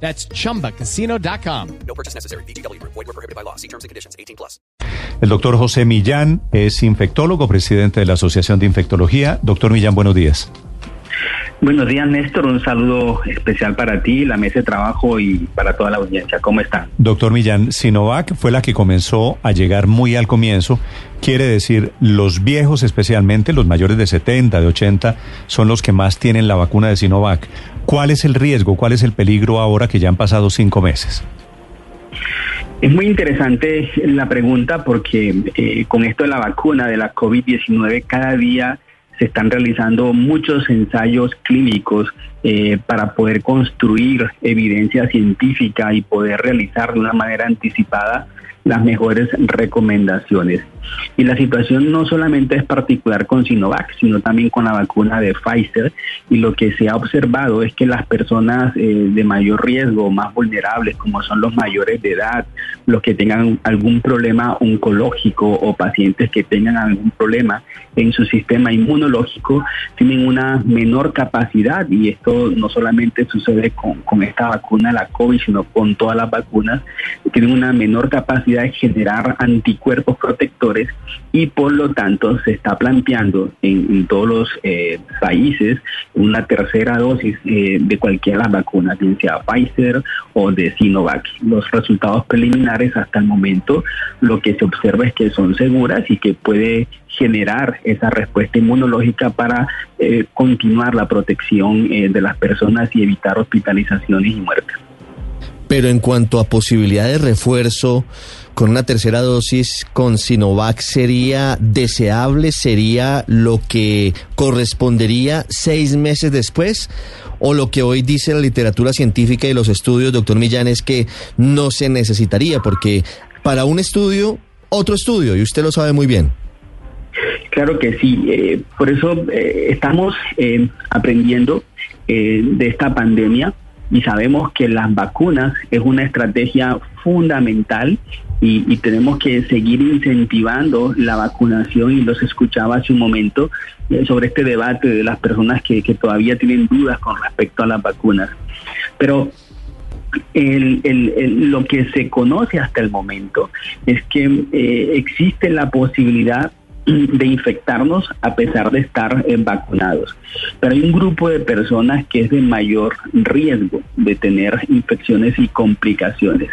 That's chumbacasino.com. No purchase necessary. BGW. Void were prohibited by law. See terms and conditions. 18 plus. El doctor José Millán es infectólogo, presidente de la Asociación de Infectología. Doctor Millán, buenos días. Buenos días, Néstor. Un saludo especial para ti, la mesa de trabajo y para toda la audiencia. ¿Cómo están? Doctor Millán, Sinovac fue la que comenzó a llegar muy al comienzo. Quiere decir, los viejos especialmente, los mayores de 70, de 80, son los que más tienen la vacuna de Sinovac. ¿Cuál es el riesgo, cuál es el peligro ahora que ya han pasado cinco meses? Es muy interesante la pregunta porque eh, con esto de la vacuna de la COVID-19 cada día se están realizando muchos ensayos clínicos eh, para poder construir evidencia científica y poder realizar de una manera anticipada las mejores recomendaciones. Y la situación no solamente es particular con Sinovac, sino también con la vacuna de Pfizer. Y lo que se ha observado es que las personas eh, de mayor riesgo, más vulnerables, como son los mayores de edad, los que tengan algún problema oncológico o pacientes que tengan algún problema en su sistema inmunológico, tienen una menor capacidad. Y esto no solamente sucede con, con esta vacuna, la COVID, sino con todas las vacunas, tienen una menor capacidad de generar anticuerpos protectores y por lo tanto se está planteando en, todos los eh, países una tercera dosis eh, de cualquiera de las vacunas, bien sea Pfizer o de Sinovac. Los resultados preliminares hasta el momento lo que se observa es que son seguras y que puede generar esa respuesta inmunológica para eh, continuar la protección de las personas y evitar hospitalizaciones y muertes. Pero en cuanto a posibilidad de refuerzo con una tercera dosis con Sinovac, ¿sería deseable? ¿Sería lo que correspondería seis meses después? ¿O lo que hoy dice la literatura científica y los estudios, doctor Millán, es que no se necesitaría? Porque para un estudio, otro estudio, y usted lo sabe muy bien. Claro que sí, eh, por eso eh, estamos eh, aprendiendo de esta pandemia y sabemos que las vacunas es una estrategia fundamental y, tenemos que seguir incentivando la vacunación y los escuchaba hace un momento eh, sobre este debate de las personas que, todavía tienen dudas con respecto a las vacunas. Pero lo que se conoce hasta el momento es que eh, existe la posibilidad de infectarnos a pesar de estar eh, vacunados. Pero hay un grupo de personas que es de mayor riesgo de tener infecciones y complicaciones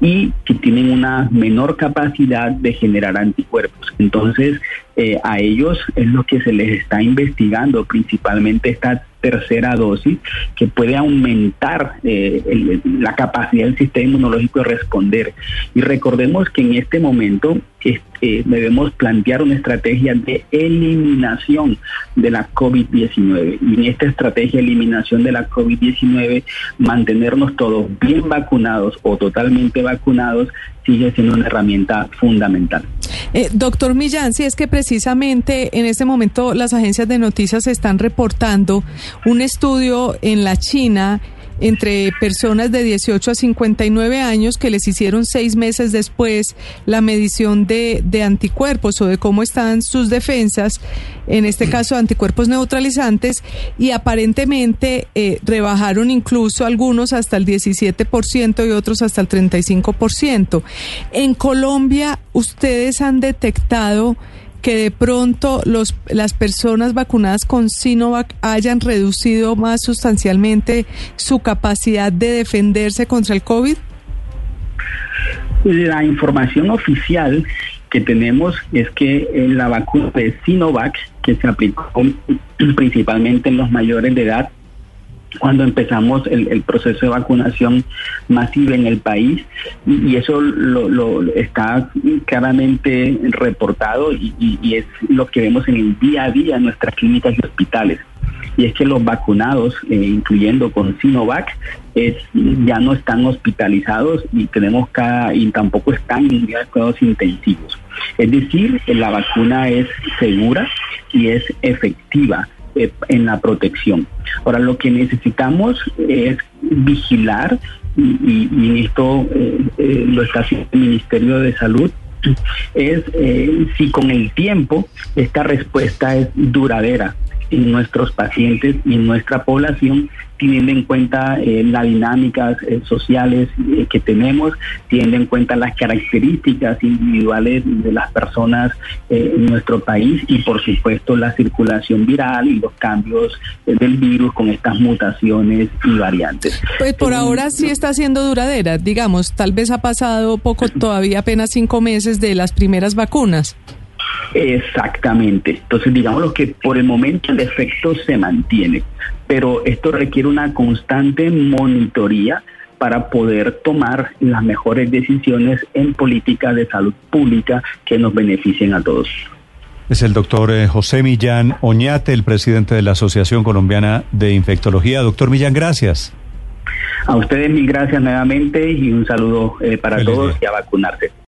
y que tienen una menor capacidad de generar anticuerpos. Entonces, eh, a ellos es lo que se les está investigando, principalmente esta tercera dosis, que puede aumentar eh, la capacidad del sistema inmunológico de responder. Y recordemos que en este momento eh, debemos plantear una estrategia de eliminación de la COVID-19. Y en esta estrategia de eliminación de la COVID-19, mantenernos todos bien vacunados o totalmente vacunados sigue siendo una herramienta fundamental. Eh, doctor Millán, si es que precisamente en este momento las agencias de noticias están reportando un estudio en la China entre personas de 18 a 59 años que les hicieron seis meses después la medición de, de anticuerpos o de cómo están sus defensas, en este caso anticuerpos neutralizantes, y aparentemente eh, rebajaron incluso algunos hasta el 17% y otros hasta el 35%. En Colombia, ustedes han detectado que de pronto los, las personas vacunadas con Sinovac hayan reducido más sustancialmente su capacidad de defenderse contra el COVID? La información oficial que tenemos es que la vacuna de Sinovac, que se aplicó principalmente en los mayores de edad, cuando empezamos el, proceso de vacunación masiva en el país y, eso lo, está claramente reportado y, es lo que vemos en el día a día en nuestras clínicas y hospitales. y es que los vacunados, eh, incluyendo con Sinovac, es, ya no están hospitalizados y tenemos cada, y tampoco están en cuidados intensivos. Es decir, la vacuna es segura y es efectiva eh, en la protección. Ahora, lo que necesitamos es vigilar, y, y esto eh, eh, lo está haciendo el Ministerio de Salud, es eh, si con el tiempo esta respuesta es duradera en nuestros pacientes y en nuestra población, teniendo en cuenta eh, las dinámicas eh, sociales eh, que tenemos, teniendo en cuenta las características individuales de las personas eh, en nuestro país y por supuesto la circulación viral y los cambios eh, del virus con estas mutaciones y variantes. Pues por ahora sí está siendo duradera, digamos, tal vez ha pasado poco, todavía apenas cinco meses de las primeras vacunas. Exactamente. Entonces, digamos lo que por el momento el efecto se mantiene, pero esto requiere una constante monitoría para poder tomar las mejores decisiones en políticas de salud pública que nos beneficien a todos. Es el doctor eh, José Millán Oñate, el presidente de la Asociación Colombiana de Infectología. Doctor Millán, gracias. A ustedes mil gracias nuevamente y un saludo eh, para Feliz todos día. y a vacunarse.